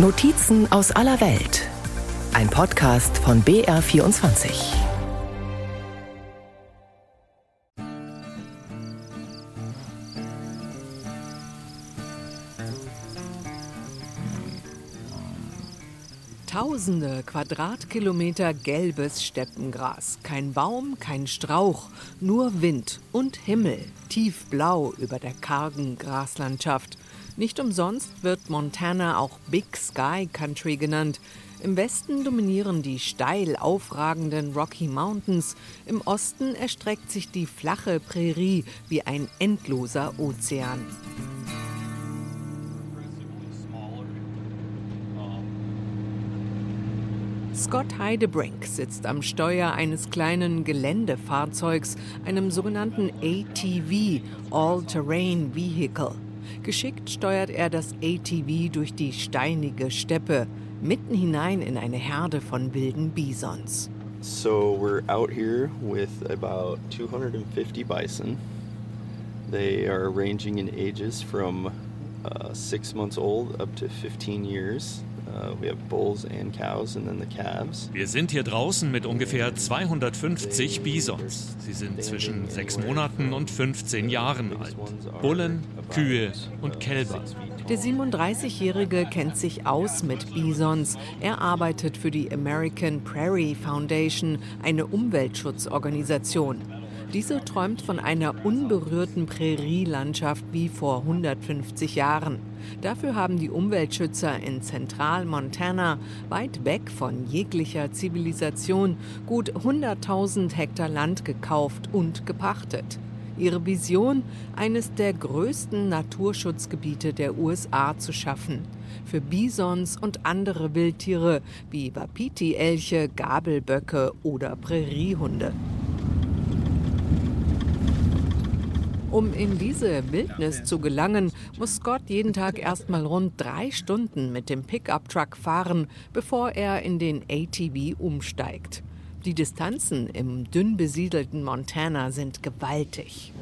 Notizen aus aller Welt. Ein Podcast von BR24. Tausende Quadratkilometer gelbes Steppengras. Kein Baum, kein Strauch, nur Wind und Himmel, tiefblau über der kargen Graslandschaft. Nicht umsonst wird Montana auch Big Sky Country genannt. Im Westen dominieren die steil aufragenden Rocky Mountains, im Osten erstreckt sich die flache Prärie wie ein endloser Ozean. Scott Heidebrink sitzt am Steuer eines kleinen Geländefahrzeugs, einem sogenannten ATV, All-Terrain Vehicle. Geschickt steuert er das ATV durch die steinige Steppe, mitten hinein in eine Herde von wilden Bisons. So we're out here with about 250 bison. They are ranging in ages from uh, six months old up to 15 years. Uh, Wir sind hier draußen mit ungefähr 250 Bisons. Sie sind zwischen sechs Monaten und 15 Jahren alt. Bullen, Kühe und Kälber. Der 37-Jährige kennt sich aus mit Bisons. Er arbeitet für die American Prairie Foundation, eine Umweltschutzorganisation. Diese träumt von einer unberührten Prärielandschaft wie vor 150 Jahren. Dafür haben die Umweltschützer in Zentral-Montana, weit weg von jeglicher Zivilisation, gut 100.000 Hektar Land gekauft und gepachtet. Ihre Vision, eines der größten Naturschutzgebiete der USA zu schaffen. Für Bisons und andere Wildtiere wie Wapiti-Elche, Gabelböcke oder Präriehunde. Um in diese Wildnis zu gelangen, muss Scott jeden Tag erstmal rund drei Stunden mit dem Pickup-Truck fahren, bevor er in den ATV umsteigt. Die Distanzen im dünn besiedelten Montana sind gewaltig.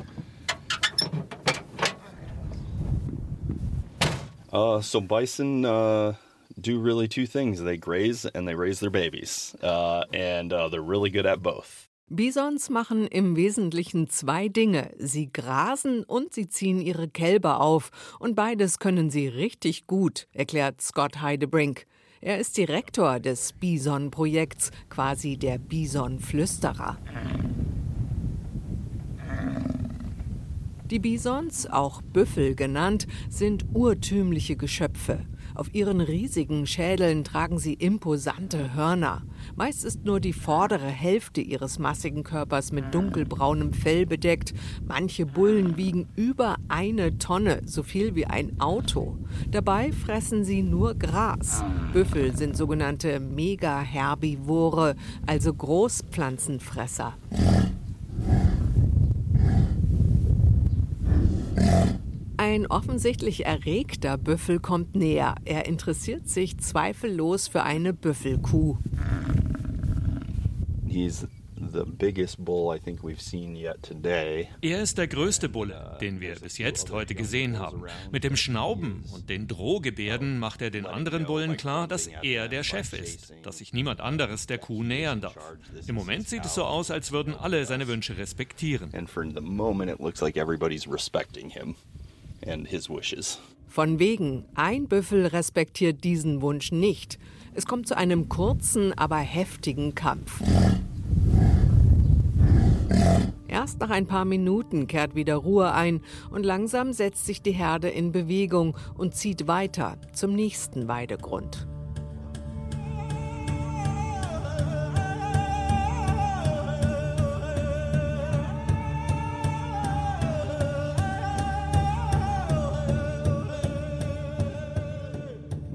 Uh, so bison uh, do really two things: they graze and they raise their babies, uh, and uh, they're really good at both. Bisons machen im Wesentlichen zwei Dinge. Sie grasen und sie ziehen ihre Kälber auf. Und beides können sie richtig gut, erklärt Scott Heidebrink. Er ist Direktor des Bison-Projekts, quasi der Bison-Flüsterer. Die Bisons, auch Büffel genannt, sind urtümliche Geschöpfe. Auf ihren riesigen Schädeln tragen sie imposante Hörner. Meist ist nur die vordere Hälfte ihres massigen Körpers mit dunkelbraunem Fell bedeckt. Manche Bullen wiegen über eine Tonne, so viel wie ein Auto. Dabei fressen sie nur Gras. Büffel sind sogenannte Megaherbivore, also Großpflanzenfresser. Ein offensichtlich erregter Büffel kommt näher. Er interessiert sich zweifellos für eine Büffelkuh. Er ist der größte Bulle, den wir bis jetzt heute gesehen haben. Mit dem Schnauben und den Drohgebärden macht er den anderen Bullen klar, dass er der Chef ist, dass sich niemand anderes der Kuh nähern darf. Im Moment sieht es so aus, als würden alle seine Wünsche respektieren. And for the moment it looks like everybody's respecting him and his wishes. Von wegen, ein Büffel respektiert diesen Wunsch nicht. Es kommt zu einem kurzen, aber heftigen Kampf. Erst nach ein paar Minuten kehrt wieder Ruhe ein und langsam setzt sich die Herde in Bewegung und zieht weiter zum nächsten Weidegrund.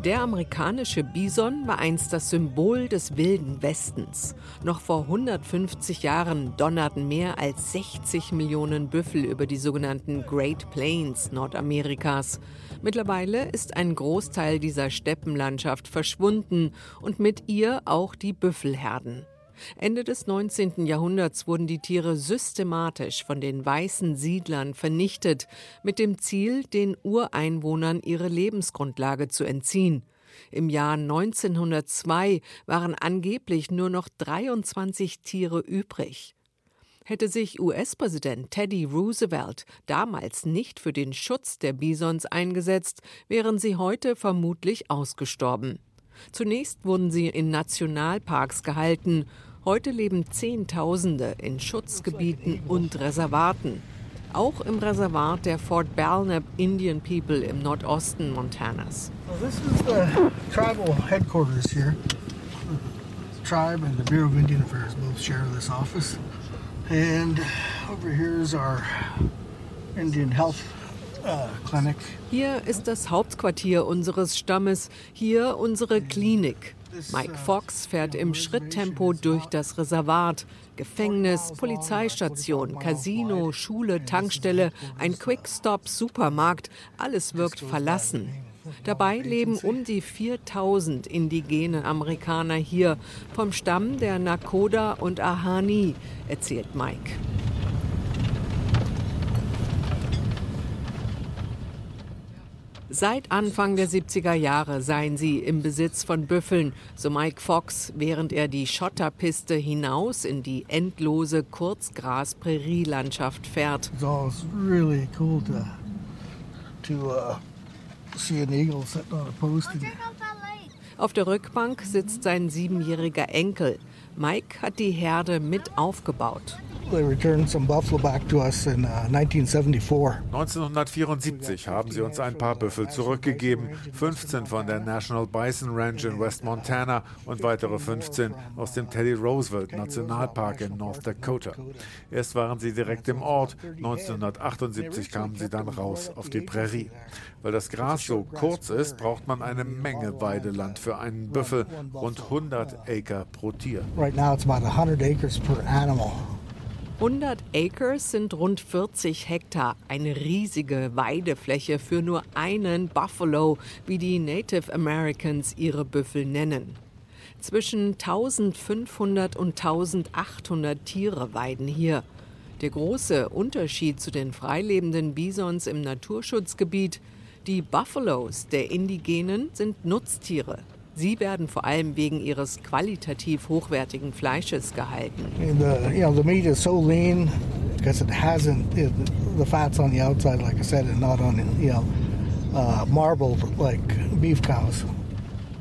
Der amerikanische Bison war einst das Symbol des wilden Westens. Noch vor 150 Jahren donnerten mehr als 60 Millionen Büffel über die sogenannten Great Plains Nordamerikas. Mittlerweile ist ein Großteil dieser Steppenlandschaft verschwunden und mit ihr auch die Büffelherden. Ende des 19. Jahrhunderts wurden die Tiere systematisch von den weißen Siedlern vernichtet, mit dem Ziel, den Ureinwohnern ihre Lebensgrundlage zu entziehen. Im Jahr 1902 waren angeblich nur noch 23 Tiere übrig. Hätte sich US-Präsident Teddy Roosevelt damals nicht für den Schutz der Bisons eingesetzt, wären sie heute vermutlich ausgestorben. Zunächst wurden sie in Nationalparks gehalten, heute leben Zehntausende in Schutzgebieten und Reservaten auch im Reservat der Fort Belknap Indian People im Nordosten Montanas. Well, this is the tribal headquarters here. The tribe and the Bureau of Indian Affairs both share this office. And over here is our Indian Health uh, Clinic. Hier ist das Hauptquartier unseres Stammes, hier unsere Klinik. Mike Fox fährt im Schritttempo durch das Reservat. Gefängnis, Polizeistation, Casino, Schule, Tankstelle, ein Quickstop, Supermarkt, alles wirkt verlassen. Dabei leben um die 4000 indigene Amerikaner hier, vom Stamm der Nakoda und Ahani, erzählt Mike. Seit Anfang der 70er Jahre seien sie im Besitz von Büffeln, so Mike Fox, während er die Schotterpiste hinaus in die endlose Kurzgras-Prärielandschaft fährt. So it's really cool to, to uh, see an eagle sitting on a post. Auf der Rückbank sitzt sein siebenjähriger Enkel. Mike hat die Herde mit aufgebaut. They returned some buffalo back to us in uh, 1974. 1974 haben sie uns ein paar Büffel zurückgegeben, 15 von der National Bison Ranch in West Montana und weitere 15 aus dem Teddy Roosevelt Nationalpark in North Dakota. Erst waren sie direkt im Ort, 1978 kamen sie dann raus auf die Prärie. Weil das Gras so kurz ist, braucht man eine Menge Weideland für einen Büffel, rund 100 Acre pro Tier. Right now it's about 100 acres per animal. 100 Acres sind rund 40 Hektar, eine riesige Weidefläche für nur einen Buffalo, wie die Native Americans ihre Büffel nennen. Zwischen 1500 und 1800 Tiere weiden hier. Der große Unterschied zu den freilebenden Bisons im Naturschutzgebiet, die Buffalos der Indigenen sind Nutztiere. Sie werden vor allem wegen ihres qualitativ hochwertigen Fleisches gehalten. The, you know, the meat is so lean because it hasn't, it, the fat's on the outside, like I said, and not on, you know, uh, marbled like beef cows.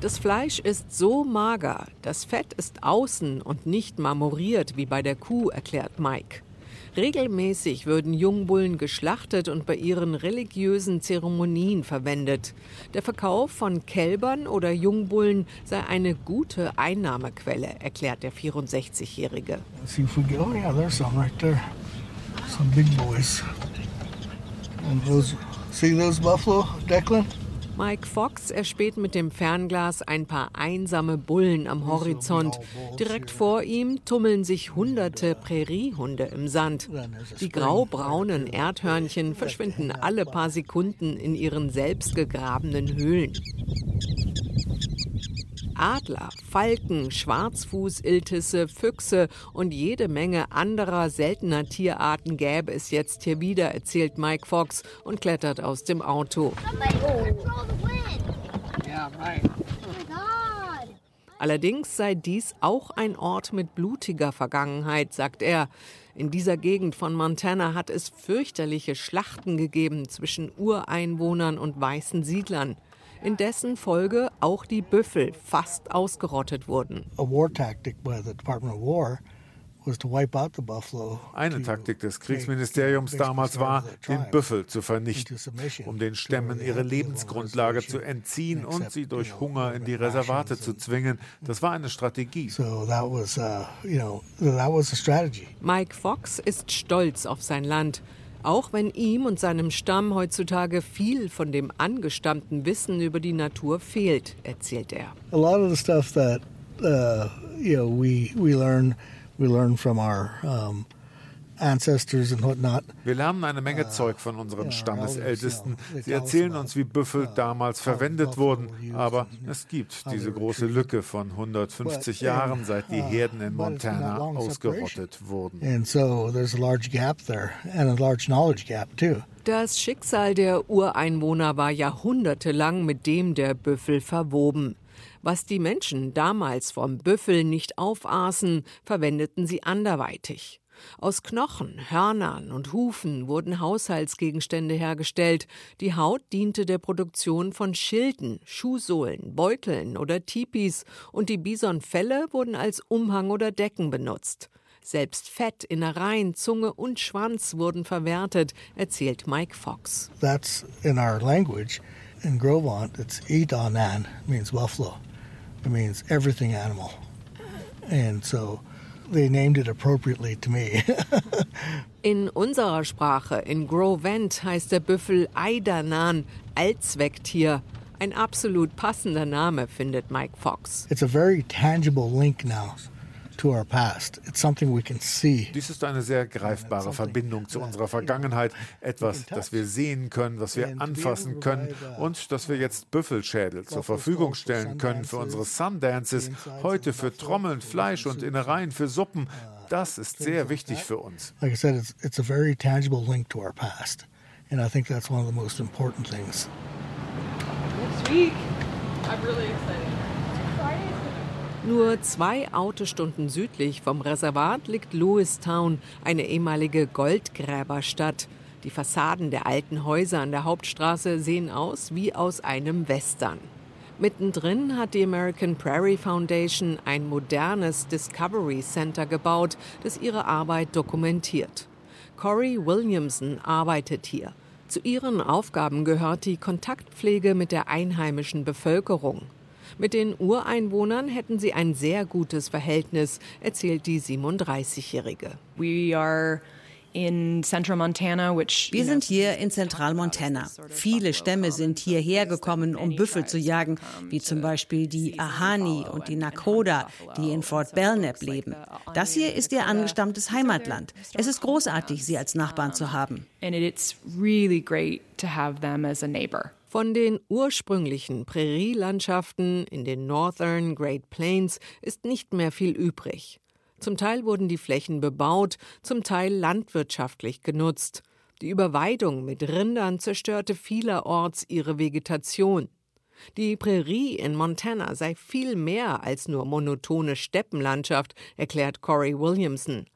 Das Fleisch ist so mager, das Fett ist außen und nicht marmoriert wie bei der Kuh, erklärt Mike. Regelmäßig würden Jungbullen geschlachtet und bei ihren religiösen Zeremonien verwendet. Der Verkauf von Kälbern oder Jungbullen sei eine gute Einnahmequelle, erklärt der 64-Jährige. See if we get, oh yeah, right Mike Fox erspäht mit dem Fernglas ein paar einsame Bullen am Horizont. Direkt vor ihm tummeln sich hunderte Präriehunde im Sand. Die graubraunen Erdhörnchen verschwinden alle paar Sekunden in ihren selbstgegrabenen Höhlen. Adler, Falken, Schwarzfußiltisse, Füchse und jede Menge anderer seltener Tierarten gäbe es jetzt hier wieder, erzählt Mike Fox und klettert aus dem Auto. Allerdings sei dies auch ein Ort mit blutiger Vergangenheit, sagt er. In dieser Gegend von Montana hat es fürchterliche Schlachten gegeben zwischen Ureinwohnern und weißen Siedlern in dessen Folge auch die Büffel fast ausgerottet wurden. Eine Taktik des Kriegsministeriums damals war, den Büffel zu vernichten, um den Stämmen ihre Lebensgrundlage zu entziehen und sie durch Hunger in die Reservate zu zwingen. Das war eine Strategie. Uh, Mike Fox ist stolz auf sein Land. Auch wenn ihm und seinem Stamm heutzutage viel von dem angestammten Wissen über die Natur fehlt, erzählt er. A lot of the stuff that uh, you know we we learn we learn from our um, ancestors and whatnot. Wir lernen eine Menge uh, Zeug von unseren Stammesältesten. Sie erzählen uns, wie Büffel damals verwendet wurden, aber es gibt diese große Lücke von 150 Jahren, seit die uh, Herden in Montana ausgerottet wurden. And so there's a large gap there and a large knowledge gap too. Das Schicksal der Ureinwohner war jahrhundertelang mit dem der Büffel verwoben. Was die Menschen damals vom Büffel nicht aufaßen, verwendeten sie anderweitig. Aus Knochen, Hörnern und Hufen wurden Haushaltsgegenstände hergestellt. Die Haut diente der Produktion von Schilden, Schuhsohlen, Beuteln oder Tipis und die Bisonfelle wurden als Umhang oder Decken benutzt. Selbst Fett, Innereien, Zunge und Schwanz wurden verwertet, erzählt Mike Fox. That's in our language. In Grovant, it's Idanan, means buffalo. It means everything animal. And so they named it appropriately to me. in unserer Sprache, in Grovent, heißt der Büffel Aidanan, Allzwecktier. Ein absolut passender Name, findet Mike Fox. It's a very tangible link now to our past. It's something we can see. Dies ist eine sehr greifbare Verbindung zu unserer Vergangenheit, etwas, das wir sehen können, was wir anfassen können und dass wir jetzt Büffelschädel zur Verfügung stellen können für unsere Sundances, heute für Trommeln, Fleisch und Innereien für Suppen. Das ist sehr wichtig für uns. Like I said, it's, it's a very tangible link to our past. And I think that's one of the most important things. Next week, I'm really excited. Nur zwei Autostunden südlich vom Reservat liegt Lewistown, eine ehemalige Goldgräberstadt. Die Fassaden der alten Häuser an der Hauptstraße sehen aus wie aus einem Western. Mittendrin hat die American Prairie Foundation ein modernes Discovery Center gebaut, das ihre Arbeit dokumentiert. Corey Williamson arbeitet hier. Zu ihren Aufgaben gehört die Kontaktpflege mit der einheimischen Bevölkerung. Mit den Ureinwohnern hätten sie ein sehr gutes Verhältnis, erzählt die 37-Jährige. We are wir sind hier in Zentralmontana. Viele Stämme sind hierher gekommen, um Büffel zu jagen, wie zum Beispiel die Ahani und die Nakoda, die in Fort Belknap leben. Das hier ist ihr angestammtes Heimatland. Es ist großartig, sie als Nachbarn zu haben. And it's really great to have them as a neighbor. Von den ursprünglichen Prärielandschaften in den Northern Great Plains ist nicht mehr viel übrig. Zum Teil wurden die Flächen bebaut, zum Teil landwirtschaftlich genutzt. Die Überweidung mit Rindern zerstörte vielerorts ihre Vegetation. Die Prärie in Montana sei viel mehr als nur monotone Steppenlandschaft, erklärt Corey Williamson.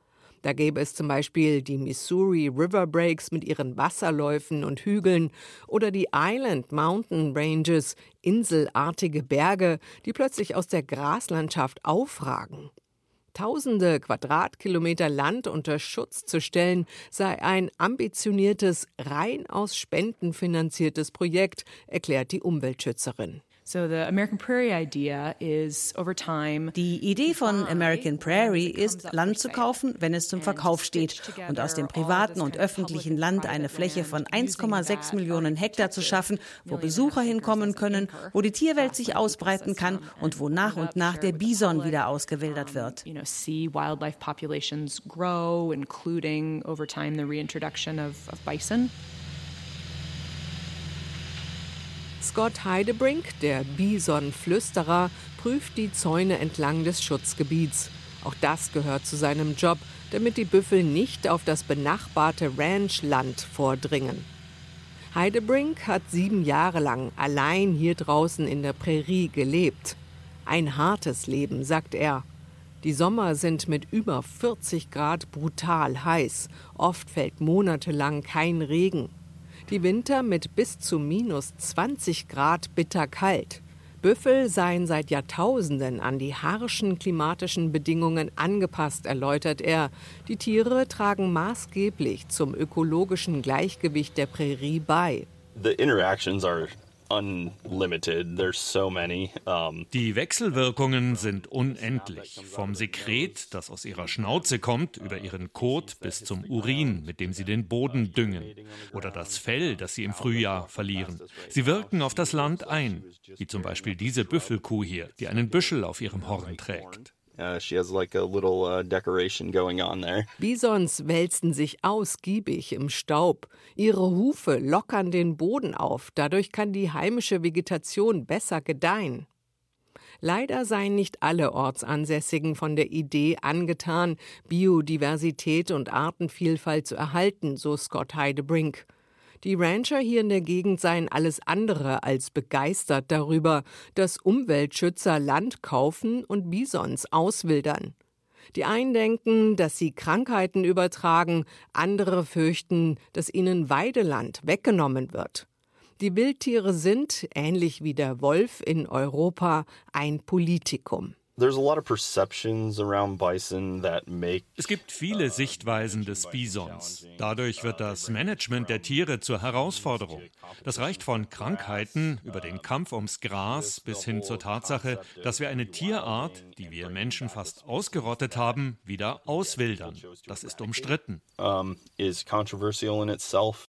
Da gäbe es zum Beispiel die Missouri River Breaks mit ihren Wasserläufen und Hügeln oder die Island Mountain Ranges, inselartige Berge, die plötzlich aus der Graslandschaft aufragen. Tausende Quadratkilometer Land unter Schutz zu stellen, sei ein ambitioniertes, rein aus Spenden finanziertes Projekt, erklärt die Umweltschützerin. Die Idee von American Prairie ist, Land zu kaufen, wenn es zum Verkauf steht und aus dem privaten und öffentlichen Land eine Fläche von 1,6 Millionen Hektar zu schaffen, wo Besucher hinkommen können, wo die Tierwelt sich ausbreiten kann und wo nach und nach der Bison wieder ausgewildert wird. wildlife populations grow, including over time the reintroduction of, of bison. Scott Heidebrink, der Bison-Flüsterer, prüft die Zäune entlang des Schutzgebiets. Auch das gehört zu seinem Job, damit die Büffel nicht auf das benachbarte Ranchland vordringen. Heidebrink hat sieben Jahre lang allein hier draußen in der Prärie gelebt. Ein hartes Leben, sagt er. Die Sommer sind mit über 40 Grad brutal heiß. Oft fällt monatelang kein Regen. Die Winter mit bis zu minus 20 Grad bitterkalt. Büffel seien seit Jahrtausenden an die harschen klimatischen Bedingungen angepasst, erläutert er. Die Tiere tragen maßgeblich zum ökologischen Gleichgewicht der Prärie bei. The interactions are die Wechselwirkungen sind unendlich. Vom Sekret, das aus ihrer Schnauze kommt, über ihren Kot bis zum Urin, mit dem sie den Boden düngen. Oder das Fell, das sie im Frühjahr verlieren. Sie wirken auf das Land ein. Wie zum Beispiel diese Büffelkuh hier, die einen Büschel auf ihrem Horn trägt. Uh, she has like a little uh, decoration going on there. Bisons wälzen sich ausgiebig im Staub. Ihre Hufe lockern den Boden auf. Dadurch kann die heimische Vegetation besser gedeihen. Leider seien nicht alle Ortsansässigen von der Idee angetan, Biodiversität und Artenvielfalt zu erhalten, so Scott Heidebrink. Die Rancher hier in der Gegend seien alles andere als begeistert darüber, dass Umweltschützer Land kaufen und Bisons auswildern. Die einen denken, dass sie Krankheiten übertragen, andere fürchten, dass ihnen Weideland weggenommen wird. Die Wildtiere sind, ähnlich wie der Wolf in Europa, ein Politikum. Es gibt viele Sichtweisen des Bisons. Dadurch wird das Management der Tiere zur Herausforderung. Das reicht von Krankheiten über den Kampf ums Gras bis hin zur Tatsache, dass wir eine Tierart, die wir Menschen fast ausgerottet haben, wieder auswildern. Das ist umstritten.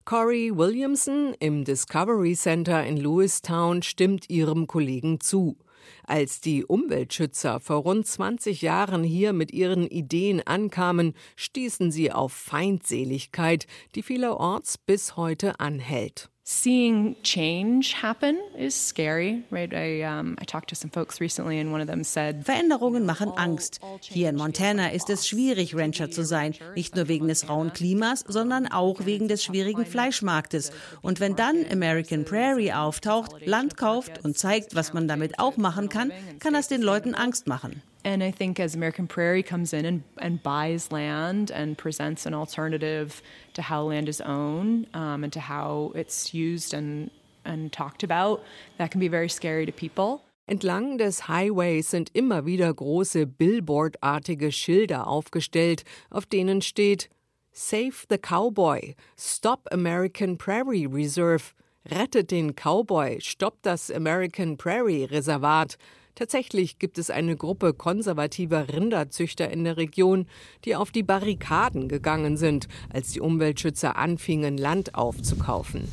Corey Williamson im Discovery Center in Lewistown stimmt ihrem Kollegen zu. Als die Umweltschützer vor rund 20 Jahren hier mit ihren Ideen ankamen, stießen sie auf Feindseligkeit, die vielerorts bis heute anhält. Seeing change happen is scary, right? I, um, I talked to some folks recently and one of them said, Veränderungen machen Angst. Hier in Montana ist es schwierig, Rancher zu sein. Nicht nur wegen des rauen Klimas, sondern auch wegen des schwierigen Fleischmarktes. Und wenn dann American Prairie auftaucht, Land kauft und zeigt, was man damit auch machen kann, kann das den Leuten Angst machen. And I think as American Prairie comes in and, and buys land and presents an alternative to how land is owned um, and to how it's used and, and talked about, that can be very scary to people. Entlang des Highways sind immer wieder große Billboard-artige Schilder aufgestellt, auf denen steht Save the Cowboy, Stop American Prairie Reserve, rettet den Cowboy, stoppt das American Prairie Reservat. Tatsächlich gibt es eine Gruppe konservativer Rinderzüchter in der Region, die auf die Barrikaden gegangen sind, als die Umweltschützer anfingen, Land aufzukaufen.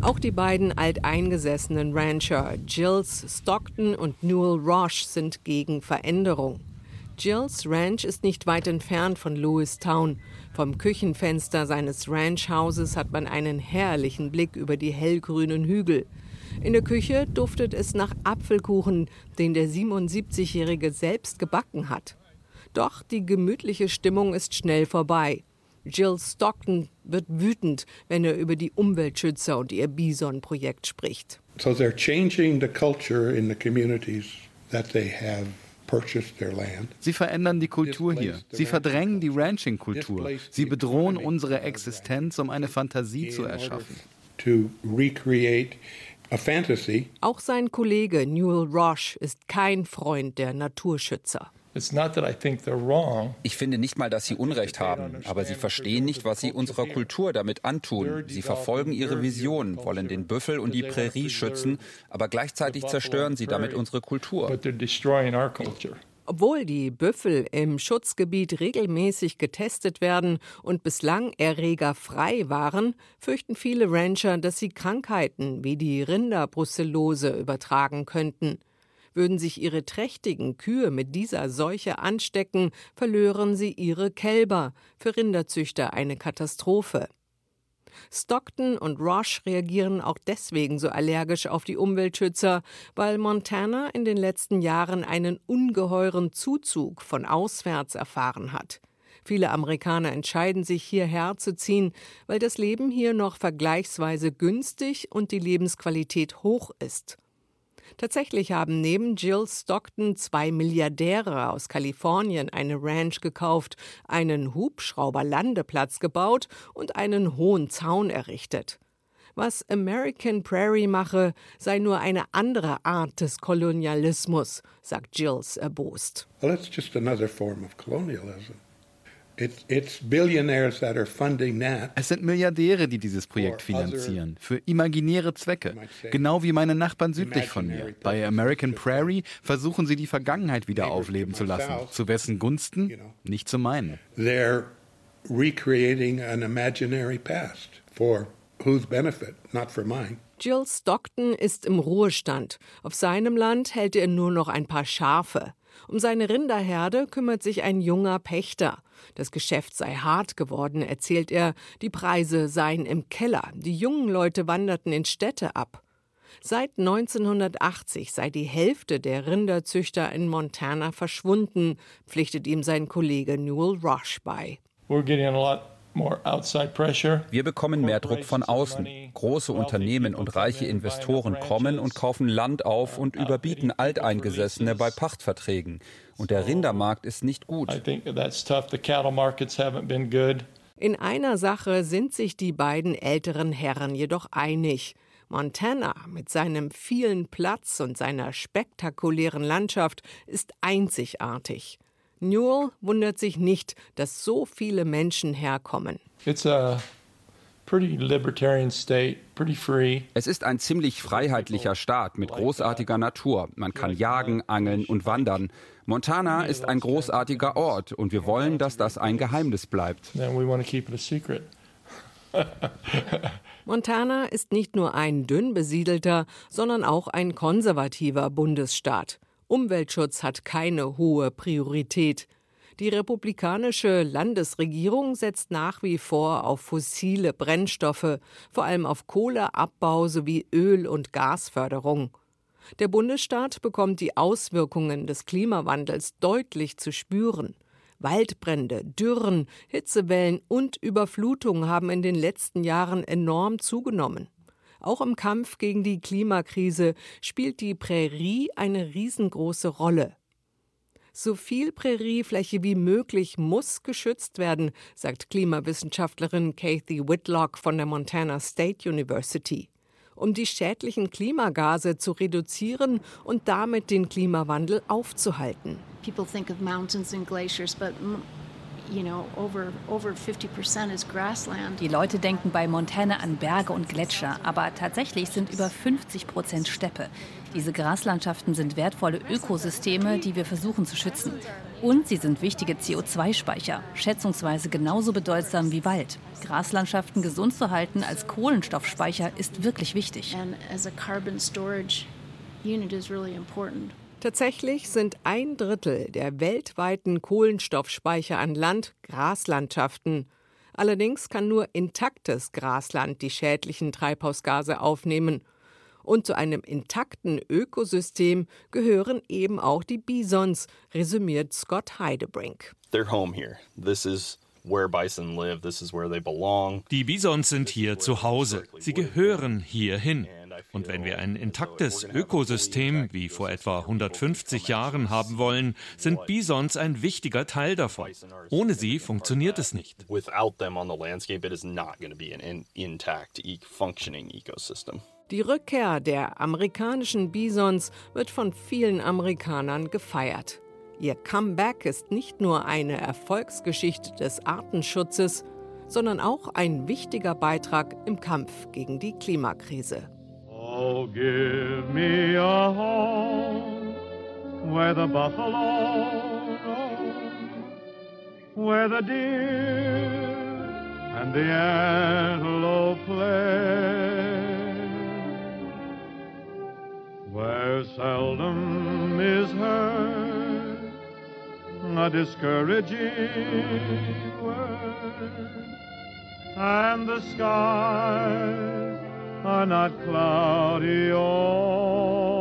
Auch die beiden alteingesessenen Rancher Jills Stockton und Newell Roche sind gegen Veränderung. Jills Ranch ist nicht weit entfernt von Lewistown. Vom Küchenfenster seines Ranchhauses hat man einen herrlichen Blick über die hellgrünen Hügel. In der Küche duftet es nach Apfelkuchen, den der 77-Jährige selbst gebacken hat. Doch die gemütliche Stimmung ist schnell vorbei. Jill Stockton wird wütend, wenn er über die Umweltschützer und ihr Bison-Projekt spricht. So they're changing the culture in the communities that they have Sie verändern die Kultur hier. Sie verdrängen die Ranching-Kultur. Sie bedrohen unsere Existenz, um eine Fantasie zu erschaffen. Auch sein Kollege Newell Roche ist kein Freund der Naturschützer. Ich finde nicht mal, dass sie Unrecht haben, aber sie verstehen nicht, was sie unserer Kultur damit antun. Sie verfolgen ihre Vision, wollen den Büffel und die Prärie schützen, aber gleichzeitig zerstören sie damit unsere Kultur. Obwohl die Büffel im Schutzgebiet regelmäßig getestet werden und bislang erregerfrei waren, fürchten viele Rancher, dass sie Krankheiten wie die Rinderbrucellose übertragen könnten. Würden sich ihre trächtigen Kühe mit dieser Seuche anstecken, verlören sie ihre Kälber. Für Rinderzüchter eine Katastrophe. Stockton und Roche reagieren auch deswegen so allergisch auf die Umweltschützer, weil Montana in den letzten Jahren einen ungeheuren Zuzug von auswärts erfahren hat. Viele Amerikaner entscheiden sich hierher zu ziehen, weil das Leben hier noch vergleichsweise günstig und die Lebensqualität hoch ist. Tatsächlich haben neben Jill Stockton zwei Milliardäre aus Kalifornien eine Ranch gekauft, einen Hubschrauberlandeplatz gebaut und einen hohen Zaun errichtet. Was American Prairie mache, sei nur eine andere Art des Kolonialismus, sagt Jills erbost. Well, it's just another form of colonialism. Es sind Milliardäre, die dieses Projekt finanzieren, für imaginäre Zwecke, genau wie meine Nachbarn südlich von mir. Bei American Prairie versuchen sie die Vergangenheit wieder aufleben zu lassen. Zu wessen Gunsten? Nicht zu meinen. They're recreating an imaginary past for whose benefit, not for mine. Jill Stockton ist im Ruhestand. Auf seinem Land hält er nur noch ein paar Schafe. Um seine Rinderherde kümmert sich ein junger Pächter. Das Geschäft sei hart geworden, erzählt er. Die Preise seien im Keller. Die jungen Leute wanderten in Städte ab. Seit 1980 sei die Hälfte der Rinderzüchter in Montana verschwunden, pflichtet ihm sein Kollege Newell Rush bei. Wir bekommen mehr Druck von außen. Große Unternehmen und reiche Investoren kommen und kaufen Land auf und überbieten Alteingesessene bei Pachtverträgen. Und der Rindermarkt ist nicht gut. In einer Sache sind sich die beiden älteren Herren jedoch einig. Montana mit seinem vielen Platz und seiner spektakulären Landschaft ist einzigartig. Newell wundert sich nicht, dass so viele Menschen herkommen. Es ist ein ziemlich freiheitlicher Staat mit großartiger Natur. Man kann jagen, angeln und wandern. Montana ist ein großartiger Ort und wir wollen, dass das ein Geheimnis bleibt. Montana ist nicht nur ein dünn besiedelter, sondern auch ein konservativer Bundesstaat. Umweltschutz hat keine hohe Priorität. Die republikanische Landesregierung setzt nach wie vor auf fossile Brennstoffe, vor allem auf Kohleabbau sowie Öl- und Gasförderung. Der Bundesstaat bekommt die Auswirkungen des Klimawandels deutlich zu spüren. Waldbrände, Dürren, Hitzewellen und Überflutungen haben in den letzten Jahren enorm zugenommen. Auch im Kampf gegen die Klimakrise spielt die Prärie eine riesengroße Rolle. So viel Präriefläche wie möglich muss geschützt werden, sagt Klimawissenschaftlerin Kathy Whitlock von der Montana State University um die schädlichen Klimagase zu reduzieren und damit den Klimawandel aufzuhalten. People think of mountains and glaciers, but die Leute denken bei Montana an Berge und Gletscher, aber tatsächlich sind über 50 Prozent Steppe. Diese Graslandschaften sind wertvolle Ökosysteme, die wir versuchen zu schützen. Und sie sind wichtige CO2-Speicher, schätzungsweise genauso bedeutsam wie Wald. Graslandschaften gesund zu halten als Kohlenstoffspeicher ist wirklich wichtig. Tatsächlich sind ein Drittel der weltweiten Kohlenstoffspeicher an Land Graslandschaften. Allerdings kann nur intaktes Grasland die schädlichen Treibhausgase aufnehmen. Und zu einem intakten Ökosystem gehören eben auch die Bisons, resümiert Scott Heidebrink. They're home here. This is die Bisons sind hier zu Hause. Sie gehören hierhin. Und wenn wir ein intaktes Ökosystem wie vor etwa 150 Jahren haben wollen, sind Bisons ein wichtiger Teil davon. Ohne sie funktioniert es nicht. Die Rückkehr der amerikanischen Bisons wird von vielen Amerikanern gefeiert. Ihr Comeback ist nicht nur eine Erfolgsgeschichte des Artenschutzes, sondern auch ein wichtiger Beitrag im Kampf gegen die Klimakrise. Oh, give me a home where the buffalo roam, where the deer and the antelope play, where seldom is heard a discouraging word, and the skies are not cloudy or